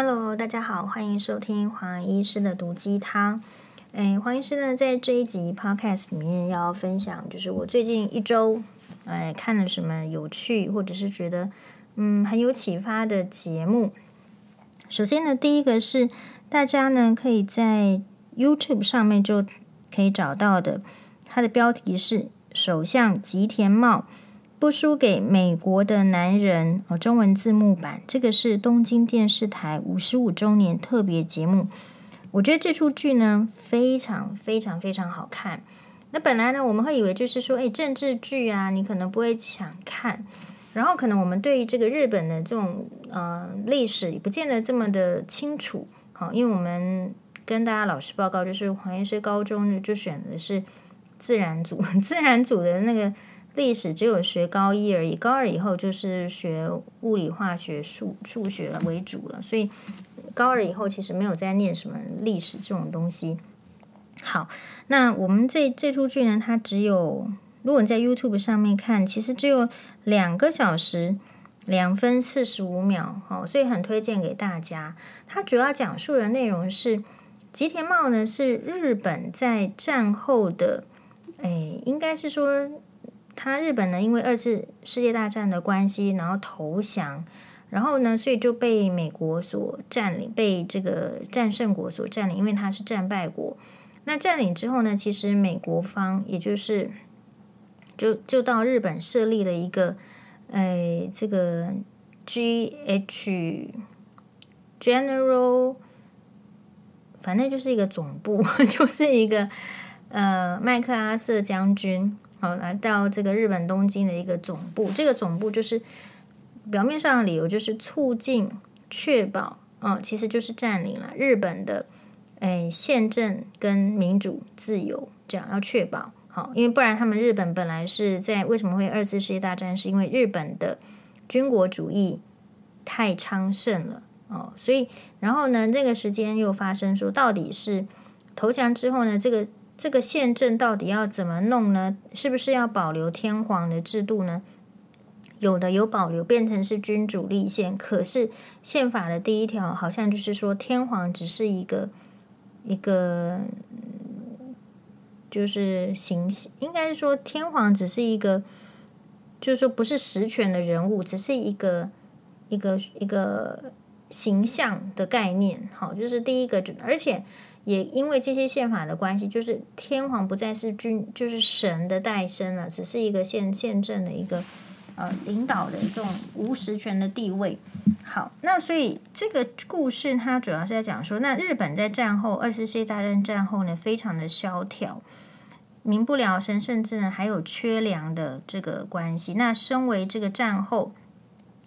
Hello，大家好，欢迎收听黄医师的毒鸡汤。哎，黄医师呢，在这一集 Podcast 里面要分享，就是我最近一周哎看了什么有趣，或者是觉得嗯很有启发的节目。首先呢，第一个是大家呢可以在 YouTube 上面就可以找到的，它的标题是“首相吉田茂不输给美国的男人”哦，中文字幕版。这个是东京电视台五十五周年特别节目。我觉得这出剧呢非常非常非常好看。那本来呢我们会以为就是说，哎，政治剧啊，你可能不会想看。然后可能我们对于这个日本的这种呃历史也不见得这么的清楚，好，因为我们跟大家老师报告，就是黄医师高中就选的是自然组，自然组的那个历史只有学高一而已，高二以后就是学物理、化学、数数学为主了，所以高二以后其实没有再念什么历史这种东西。好，那我们这这出剧呢，它只有。如果你在 YouTube 上面看，其实只有两个小时两分四十五秒，哦，所以很推荐给大家。它主要讲述的内容是吉田茂呢，是日本在战后的，哎，应该是说他日本呢，因为二次世界大战的关系，然后投降，然后呢，所以就被美国所占领，被这个战胜国所占领，因为他是战败国。那占领之后呢，其实美国方也就是。就就到日本设立了一个，哎，这个 G H General，反正就是一个总部，就是一个呃麦克阿瑟将军，好来到这个日本东京的一个总部。这个总部就是表面上的理由就是促进、确保，哦，其实就是占领了日本的哎宪政跟民主自由，这样要确保好。因为不然，他们日本本来是在为什么会二次世界大战？是因为日本的军国主义太昌盛了哦，所以然后呢，那个时间又发生说，到底是投降之后呢，这个这个宪政到底要怎么弄呢？是不是要保留天皇的制度呢？有的有保留，变成是君主立宪。可是宪法的第一条好像就是说，天皇只是一个一个。就是形，应该是说天皇只是一个，就是说不是实权的人物，只是一个一个一个形象的概念。好，就是第一个，而且也因为这些宪法的关系，就是天皇不再是君，就是神的代身了，只是一个宪宪政的一个呃领导的这种无实权的地位。好，那所以这个故事它主要是在讲说，那日本在战后二次世界大战战后呢，非常的萧条。民不聊生，甚至呢还有缺粮的这个关系。那身为这个战后，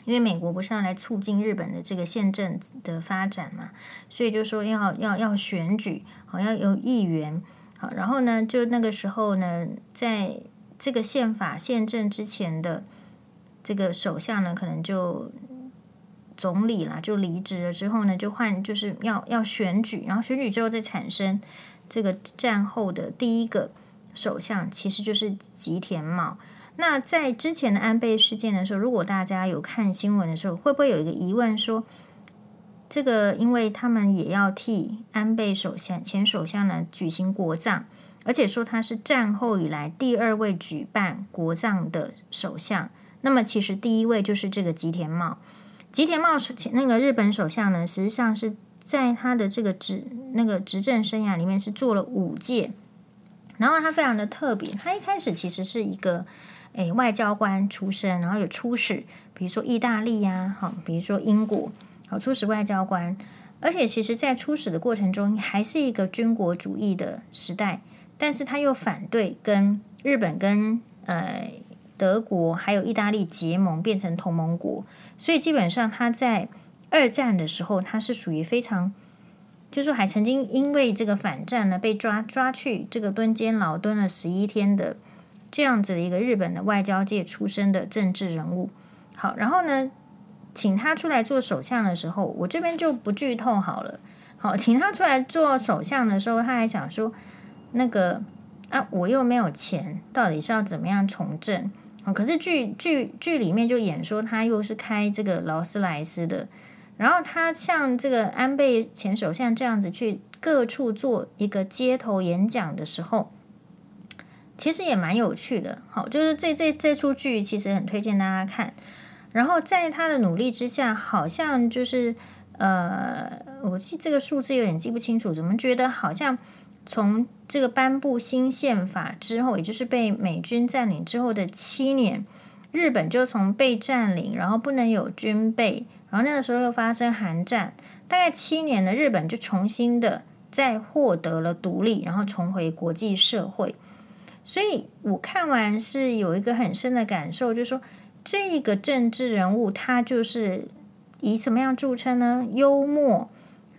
因为美国不是要来促进日本的这个宪政的发展嘛，所以就说要要要选举，好要有议员，好，然后呢就那个时候呢，在这个宪法宪政之前的这个首相呢，可能就总理啦就离职了之后呢，就换就是要要选举，然后选举之后再产生这个战后的第一个。首相其实就是吉田茂。那在之前的安倍事件的时候，如果大家有看新闻的时候，会不会有一个疑问说，这个因为他们也要替安倍首相前首相呢举行国葬，而且说他是战后以来第二位举办国葬的首相，那么其实第一位就是这个吉田茂。吉田茂前那个日本首相呢，实际上是在他的这个执那个执政生涯里面是做了五届。然后他非常的特别，他一开始其实是一个诶外交官出身，然后有出使，比如说意大利呀，好，比如说英国，好，出使外交官，而且其实在出使的过程中还是一个军国主义的时代，但是他又反对跟日本跟呃德国还有意大利结盟变成同盟国，所以基本上他在二战的时候他是属于非常。就是还曾经因为这个反战呢，被抓抓去这个蹲监牢蹲了十一天的这样子的一个日本的外交界出身的政治人物。好，然后呢，请他出来做首相的时候，我这边就不剧透好了。好，请他出来做首相的时候，他还想说那个啊，我又没有钱，到底是要怎么样从政？可是剧剧剧里面就演说他又是开这个劳斯莱斯的。然后他像这个安倍前首相这样子去各处做一个街头演讲的时候，其实也蛮有趣的。好，就是这这这出剧其实很推荐大家看。然后在他的努力之下，好像就是呃，我记这个数字有点记不清楚，怎么觉得好像从这个颁布新宪法之后，也就是被美军占领之后的七年，日本就从被占领，然后不能有军备，然后那个时候又发生韩战，大概七年的日本就重新的再获得了独立，然后重回国际社会。所以我看完是有一个很深的感受，就是说。这个政治人物，他就是以什么样著称呢？幽默，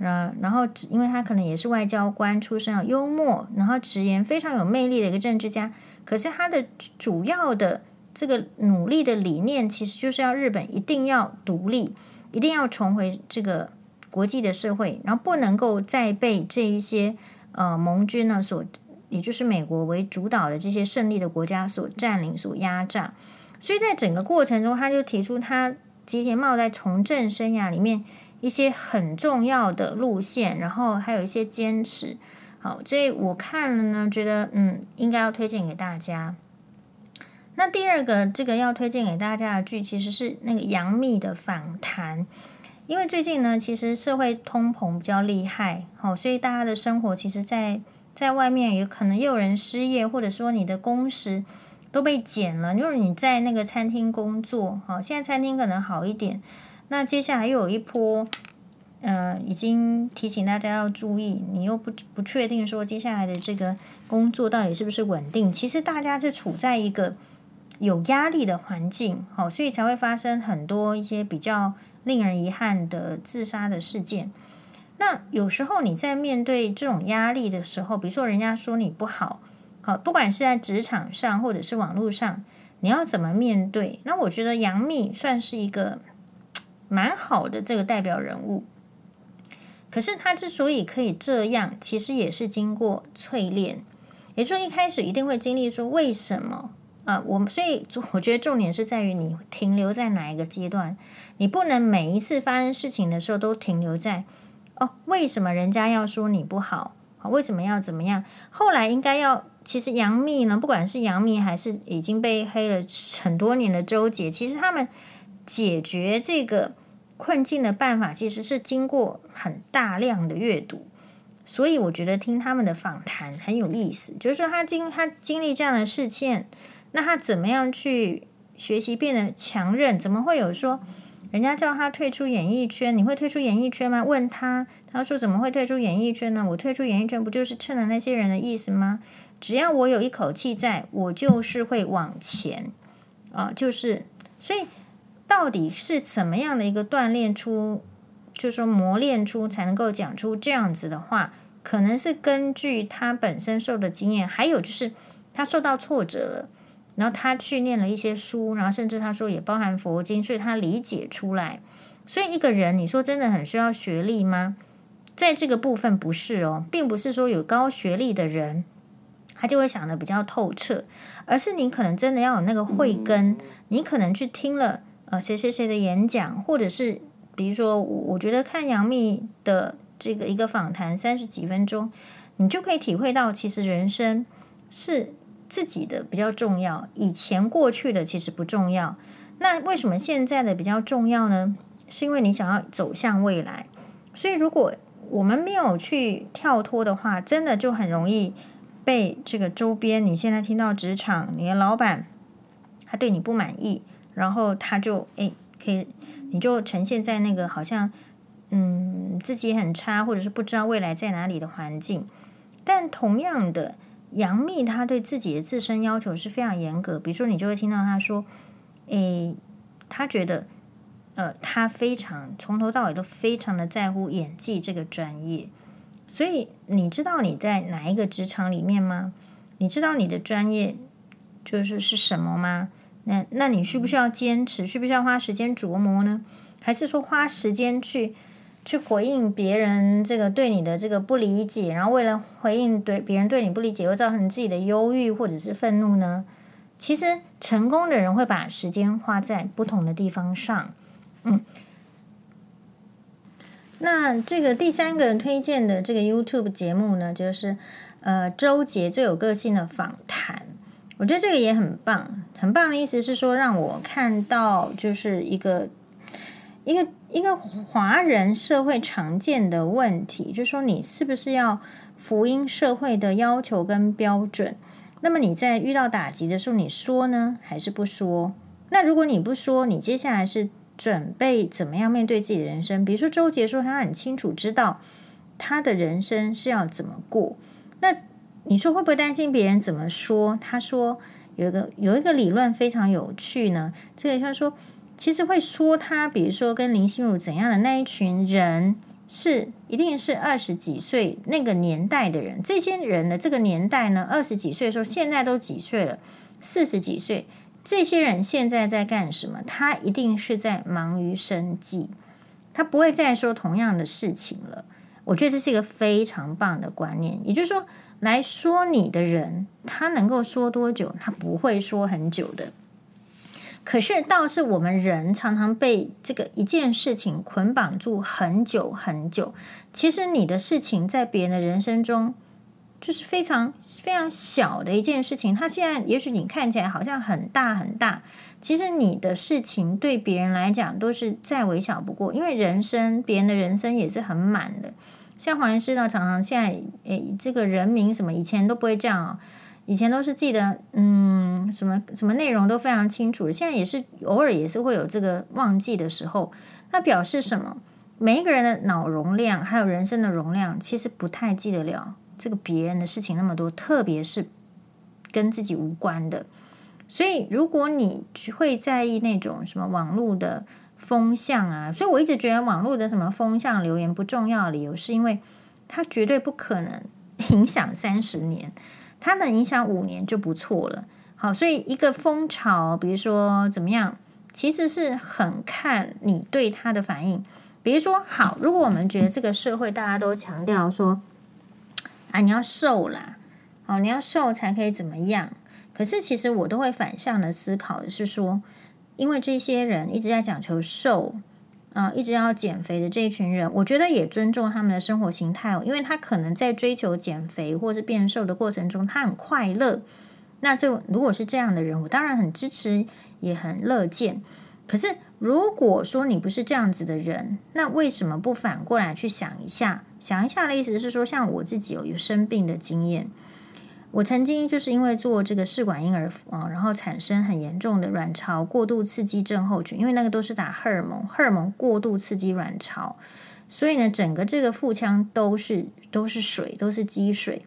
嗯，然后因为他可能也是外交官出身啊，幽默，然后直言非常有魅力的一个政治家。可是他的主要的这个努力的理念，其实就是要日本一定要独立，一定要重回这个国际的社会，然后不能够再被这一些呃盟军呢所，也就是美国为主导的这些胜利的国家所占领、所压榨。所以在整个过程中，他就提出他吉田茂在从政生涯里面一些很重要的路线，然后还有一些坚持。好，所以我看了呢，觉得嗯，应该要推荐给大家。那第二个这个要推荐给大家的剧，其实是那个杨幂的访谈。因为最近呢，其实社会通膨比较厉害，好，所以大家的生活其实在在外面也可能也有人失业，或者说你的工时。都被减了。就是你在那个餐厅工作，好，现在餐厅可能好一点。那接下来又有一波，呃，已经提醒大家要注意，你又不不确定说接下来的这个工作到底是不是稳定。其实大家是处在一个有压力的环境，好，所以才会发生很多一些比较令人遗憾的自杀的事件。那有时候你在面对这种压力的时候，比如说人家说你不好。好，不管是在职场上或者是网络上，你要怎么面对？那我觉得杨幂算是一个蛮好的这个代表人物。可是她之所以可以这样，其实也是经过淬炼。也就是，一开始一定会经历说为什么啊？我们所以我觉得重点是在于你停留在哪一个阶段，你不能每一次发生事情的时候都停留在哦，为什么人家要说你不好？为什么要怎么样？后来应该要。其实杨幂呢，不管是杨幂还是已经被黑了很多年的周杰，其实他们解决这个困境的办法，其实是经过很大量的阅读。所以我觉得听他们的访谈很有意思，就是说他经他经历这样的事件，那他怎么样去学习变得强韧？怎么会有说人家叫他退出演艺圈，你会退出演艺圈吗？问他，他说怎么会退出演艺圈呢？我退出演艺圈不就是趁了那些人的意思吗？只要我有一口气在，我就是会往前啊，就是所以到底是怎么样的一个锻炼出，就是说磨练出才能够讲出这样子的话，可能是根据他本身受的经验，还有就是他受到挫折了，然后他去念了一些书，然后甚至他说也包含佛经，所以他理解出来。所以一个人，你说真的很需要学历吗？在这个部分不是哦，并不是说有高学历的人。他就会想得比较透彻，而是你可能真的要有那个慧根，你可能去听了呃谁谁谁的演讲，或者是比如说，我觉得看杨幂的这个一个访谈三十几分钟，你就可以体会到，其实人生是自己的比较重要，以前过去的其实不重要。那为什么现在的比较重要呢？是因为你想要走向未来，所以如果我们没有去跳脱的话，真的就很容易。被这个周边，你现在听到职场，你的老板他对你不满意，然后他就诶可以，你就呈现在那个好像嗯自己很差，或者是不知道未来在哪里的环境。但同样的，杨幂她对自己的自身要求是非常严格，比如说你就会听到她说，诶，她觉得呃她非常从头到尾都非常的在乎演技这个专业。所以你知道你在哪一个职场里面吗？你知道你的专业就是是什么吗？那那你需不需要坚持？需不需要花时间琢磨呢？还是说花时间去去回应别人这个对你的这个不理解，然后为了回应对别人对你不理解，又造成自己的忧郁或者是愤怒呢？其实成功的人会把时间花在不同的地方上，嗯。那这个第三个推荐的这个 YouTube 节目呢，就是呃周杰最有个性的访谈。我觉得这个也很棒，很棒的意思是说，让我看到就是一个一个一个华人社会常见的问题，就是说你是不是要福音社会的要求跟标准？那么你在遇到打击的时候，你说呢，还是不说？那如果你不说，你接下来是准备怎么样面对自己的人生？比如说周杰说他很清楚知道他的人生是要怎么过，那。你说会不会担心别人怎么说？他说有一个有一个理论非常有趣呢。这个他说，其实会说他，比如说跟林心如怎样的那一群人，是一定是二十几岁那个年代的人。这些人的这个年代呢，二十几岁的时候，现在都几岁了？四十几岁。这些人现在在干什么？他一定是在忙于生计，他不会再说同样的事情了。我觉得这是一个非常棒的观念，也就是说。来说你的人，他能够说多久？他不会说很久的。可是倒是我们人常常被这个一件事情捆绑住很久很久。其实你的事情在别人的人生中就是非常非常小的一件事情。他现在也许你看起来好像很大很大，其实你的事情对别人来讲都是再微小不过。因为人生，别人的人生也是很满的。像黄医师呢，常常现在诶，这个人名什么以前都不会这样哦，以前都是记得嗯什么什么内容都非常清楚，现在也是偶尔也是会有这个忘记的时候。那表示什么？每一个人的脑容量还有人生的容量，其实不太记得了这个别人的事情那么多，特别是跟自己无关的。所以如果你会在意那种什么网络的。风向啊，所以我一直觉得网络的什么风向留言不重要理由，是因为它绝对不可能 影响三十年，它能影响五年就不错了。好，所以一个风潮，比如说怎么样，其实是很看你对它的反应。比如说，好，如果我们觉得这个社会大家都强调说，啊，你要瘦啦，哦，你要瘦才可以怎么样？可是其实我都会反向的思考的是说。因为这些人一直在讲求瘦，啊、呃，一直要减肥的这一群人，我觉得也尊重他们的生活形态。因为他可能在追求减肥或是变瘦的过程中，他很快乐。那这如果是这样的人，我当然很支持，也很乐见。可是如果说你不是这样子的人，那为什么不反过来去想一下？想一下的意思是说，像我自己有有生病的经验。我曾经就是因为做这个试管婴儿啊，然后产生很严重的卵巢过度刺激症候群，因为那个都是打荷尔蒙，荷尔蒙过度刺激卵巢，所以呢，整个这个腹腔都是都是水，都是积水，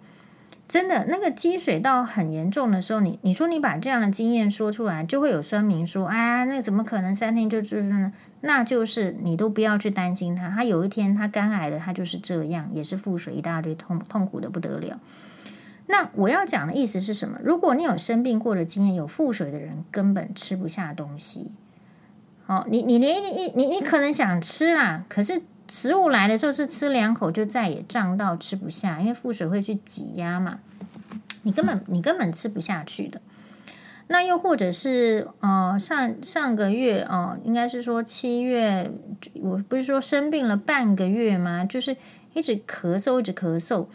真的那个积水到很严重的时候，你你说你把这样的经验说出来，就会有酸民说，哎，那怎么可能三天就就是呢？那就是你都不要去担心他，他有一天他肝癌的，他就是这样，也是腹水一大堆，痛痛苦的不得了。那我要讲的意思是什么？如果你有生病过的经验，有腹水的人根本吃不下东西。好，你你连你你你可能想吃啦，可是食物来的时候是吃两口就再也胀到吃不下，因为腹水会去挤压嘛，你根本你根本吃不下去的。那又或者是呃上上个月哦、应该是说七月，我不是说生病了半个月吗？就是一直咳嗽，一直咳嗽。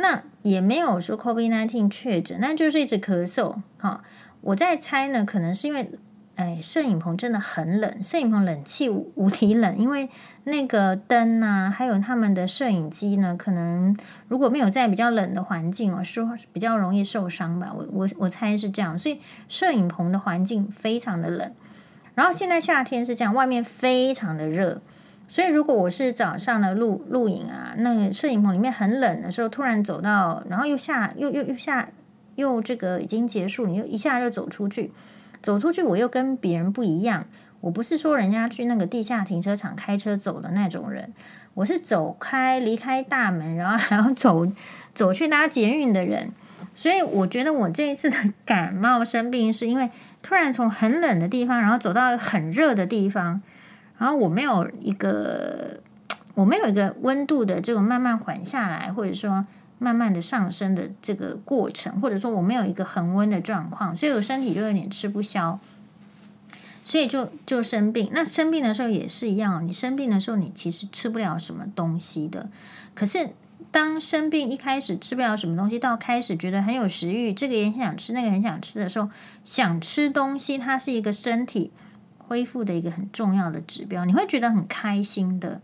那也没有说 COVID-19 确诊，那就是一直咳嗽。哈，我在猜呢，可能是因为，哎，摄影棚真的很冷，摄影棚冷气无无敌冷，因为那个灯啊，还有他们的摄影机呢，可能如果没有在比较冷的环境哦，说比较容易受伤吧。我我我猜是这样，所以摄影棚的环境非常的冷。然后现在夏天是这样，外面非常的热。所以，如果我是早上的录录影啊，那个摄影棚里面很冷的时候，突然走到，然后又下又又又下又这个已经结束，你又一下就走出去，走出去我又跟别人不一样。我不是说人家去那个地下停车场开车走的那种人，我是走开离开大门，然后还要走走去搭捷运的人。所以我觉得我这一次的感冒生病，是因为突然从很冷的地方，然后走到很热的地方。然后我没有一个，我没有一个温度的这种慢慢缓下来，或者说慢慢的上升的这个过程，或者说我没有一个恒温的状况，所以我身体就有点吃不消。所以就就生病。那生病的时候也是一样，你生病的时候，你其实吃不了什么东西的。可是当生病一开始吃不了什么东西，到开始觉得很有食欲，这个也很想吃，那个很想吃的时候，想吃东西，它是一个身体恢复的一个很重要的指标，你会觉得很开心的。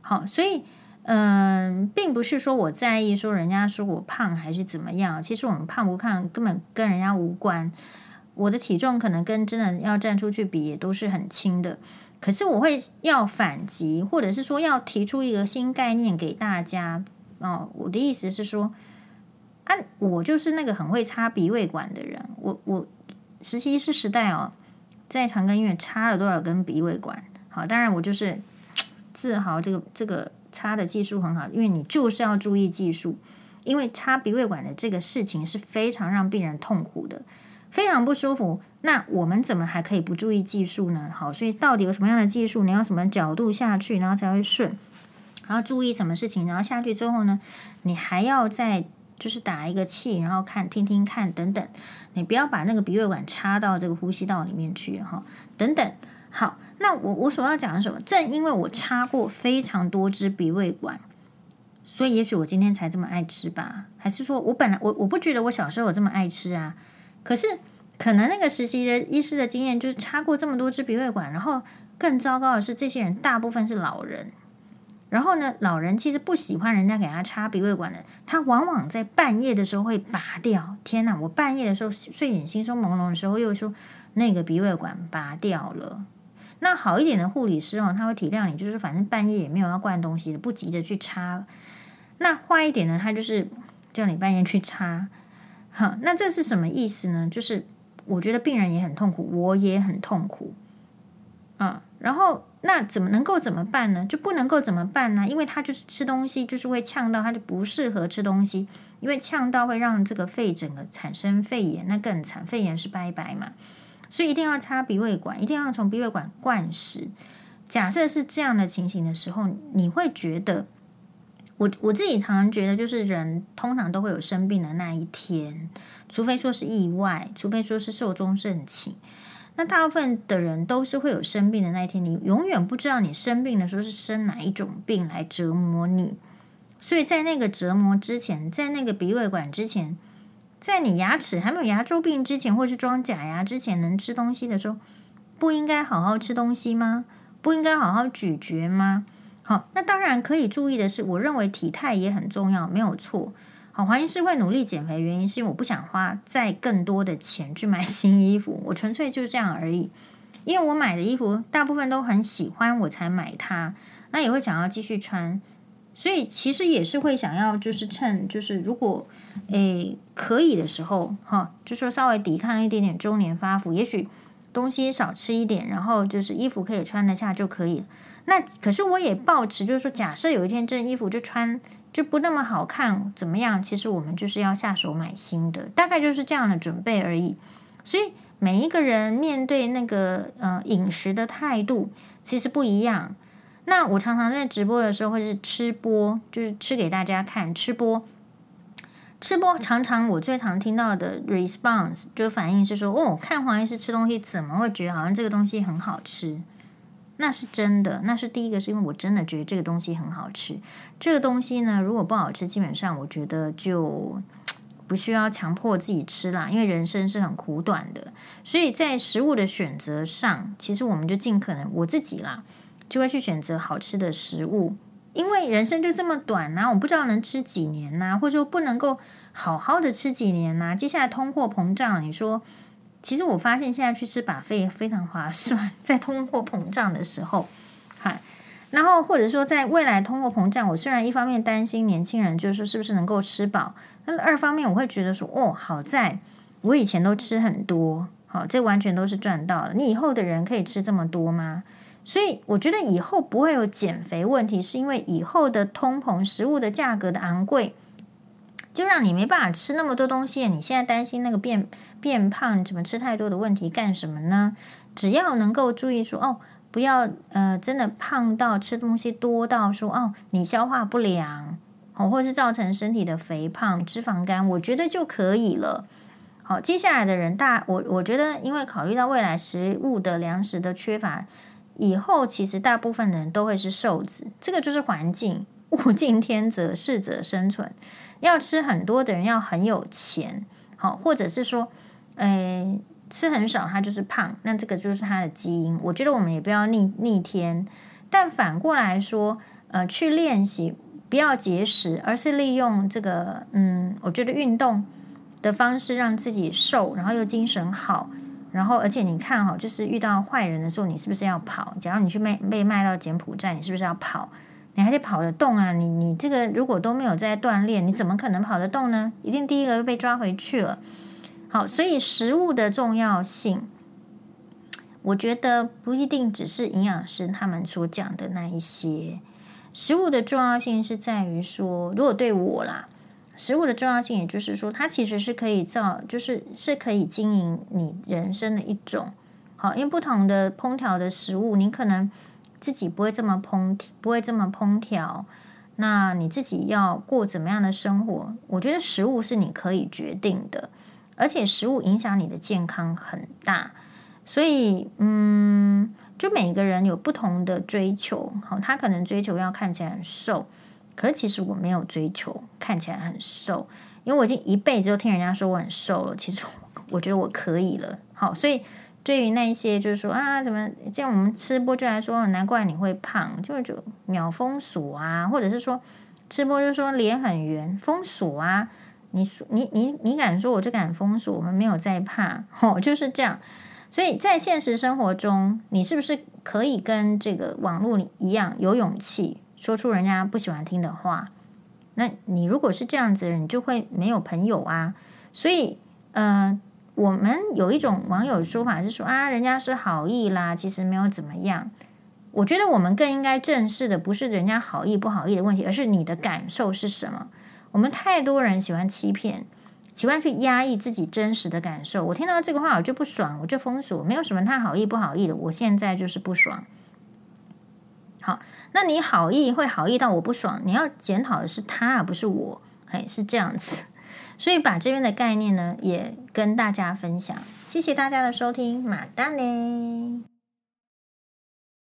好，所以。嗯，并不是说我在意说人家说我胖还是怎么样，其实我们胖不胖根本跟人家无关。我的体重可能跟真的要站出去比也都是很轻的，可是我会要反击，或者是说要提出一个新概念给大家。哦，我的意思是说，啊，我就是那个很会插鼻胃管的人。我我实习是时代哦，在长庚医院插了多少根鼻胃管？好，当然我就是自豪这个这个。插的技术很好，因为你就是要注意技术，因为插鼻胃管的这个事情是非常让病人痛苦的，非常不舒服。那我们怎么还可以不注意技术呢？好，所以到底有什么样的技术？你要什么角度下去，然后才会顺？然后注意什么事情？然后下去之后呢，你还要再就是打一个气，然后看听听看等等。你不要把那个鼻胃管插到这个呼吸道里面去哈，等等。好。那我我所要讲的什么？正因为我插过非常多支鼻胃管，所以也许我今天才这么爱吃吧？还是说我本来我我不觉得我小时候有这么爱吃啊？可是可能那个实习的医师的经验就是插过这么多支鼻胃管，然后更糟糕的是，这些人大部分是老人。然后呢，老人其实不喜欢人家给他插鼻胃管的，他往往在半夜的时候会拔掉。天哪！我半夜的时候睡眼惺忪朦胧的时候，又说那个鼻胃管拔掉了。那好一点的护理师哦，他会体谅你，就是反正半夜也没有要灌东西的，不急着去插。那坏一点呢，他就是叫你半夜去插。好，那这是什么意思呢？就是我觉得病人也很痛苦，我也很痛苦。啊，然后那怎么能够怎么办呢？就不能够怎么办呢？因为他就是吃东西就是会呛到，他就不适合吃东西，因为呛到会让这个肺整个产生肺炎，那更惨，肺炎是拜拜嘛。所以一定要插鼻胃管，一定要从鼻胃管灌食。假设是这样的情形的时候，你会觉得，我我自己常常觉得，就是人通常都会有生病的那一天，除非说是意外，除非说是寿终正寝。那大部分的人都是会有生病的那一天，你永远不知道你生病的时候是生哪一种病来折磨你。所以在那个折磨之前，在那个鼻胃管之前。在你牙齿还没有牙周病之前，或是装假牙之前，能吃东西的时候，不应该好好吃东西吗？不应该好好咀嚼吗？好，那当然可以注意的是，我认为体态也很重要，没有错。好，黄医师会努力减肥，原因是因为我不想花再更多的钱去买 新衣服，我纯粹就是这样而已。因为我买的衣服大部分都很喜欢，我才买它，那也会想要继续穿。所以其实也是会想要，就是趁就是如果诶可以的时候，哈，就说稍微抵抗一点点中年发福，也许东西少吃一点，然后就是衣服可以穿得下就可以。那可是我也抱持，就是说假设有一天这件衣服就穿就不那么好看，怎么样？其实我们就是要下手买新的，大概就是这样的准备而已。所以每一个人面对那个呃饮食的态度其实不一样。那我常常在直播的时候，或是吃播，就是吃给大家看。吃播，吃播，常常我最常听到的 response 就反应是说：“哦，看黄医师吃东西，怎么会觉得好像这个东西很好吃？”那是真的，那是第一个，是因为我真的觉得这个东西很好吃。这个东西呢，如果不好吃，基本上我觉得就不需要强迫自己吃啦，因为人生是很苦短的。所以在食物的选择上，其实我们就尽可能我自己啦。就会去选择好吃的食物，因为人生就这么短呐、我不知道能吃几年呐、或者说不能够好好的吃几年呐、接下来通货膨胀，你说，其实我发现现在去吃把费非常划算，在通货膨胀的时候，嗨，然后或者说在未来通货膨胀，我虽然一方面担心年轻人就是说是不是能够吃饱，但二方面我会觉得说，哦，好在我以前都吃很多，好，这完全都是赚到了。你以后的人可以吃这么多吗？所以我觉得以后不会有减肥问题，是因为以后的通膨、食物的价格的昂贵，就让你没办法吃那么多东西。你现在担心那个变变胖、怎么吃太多的问题干什么呢？只要能够注意说哦，不要呃真的胖到吃东西多到说哦你消化不良哦，或是造成身体的肥胖、脂肪肝，我觉得就可以了。好，接下来的人大我我觉得，因为考虑到未来食物的粮食的缺乏，以后其实大部分人都会是瘦子。这个就是环境，物竞天择，适者生存。要吃很多的人要很有钱，好，或者是说，诶，吃很少他就是胖，那这个就是他的基因。我觉得我们也不要逆逆天，但反过来说，呃，去练习不要节食，而是利用这个，嗯，我觉得运动。的方式让自己瘦，然后又精神好，然后而且你看哈，就是遇到坏人的时候，你是不是要跑？假如你去卖被卖到柬埔寨，你是不是要跑？你还得跑得动啊！你你这个如果都没有在锻炼，你怎么可能跑得动呢？一定第一个被抓回去了。好，所以食物的重要性，我觉得不一定只是营养师他们所讲的那一些。食物的重要性是在于说，如果对我啦。食物的重要性，也就是说，它其实是可以造，就是是可以经营你人生的一种。好，因为不同的烹调的食物，你可能自己不会这么烹，不会这么烹调。那你自己要过怎么样的生活？我觉得食物是你可以决定的，而且食物影响你的健康很大。所以，嗯，就每个人有不同的追求。好，他可能追求要看起来很瘦。可是其实我没有追求看起来很瘦，因为我已经一辈子都听人家说我很瘦了。其实我觉得我可以了。好，所以对于那一些就是说啊，怎么这样我们吃播就来说，难怪你会胖，就就秒封锁啊，或者是说吃播就说脸很圆，封锁啊。你说你你你敢说我就敢封锁？我们没有在怕，哦，就是这样。所以在现实生活中，你是不是可以跟这个网络一样有勇气？说出人家不喜欢听的话，那你如果是这样子，你就会没有朋友啊。所以，呃，我们有一种网友说法是说啊，人家是好意啦，其实没有怎么样。我觉得我们更应该正视的不是人家好意不好意的问题，而是你的感受是什么。我们太多人喜欢欺骗，喜欢去压抑自己真实的感受。我听到这个话我就不爽，我就封锁，没有什么他好意不好意的，我现在就是不爽。好，那你好意会好意到我不爽，你要检讨的是他而不是我，嘿，是这样子。所以把这边的概念呢，也跟大家分享。谢谢大家的收听，马达呢。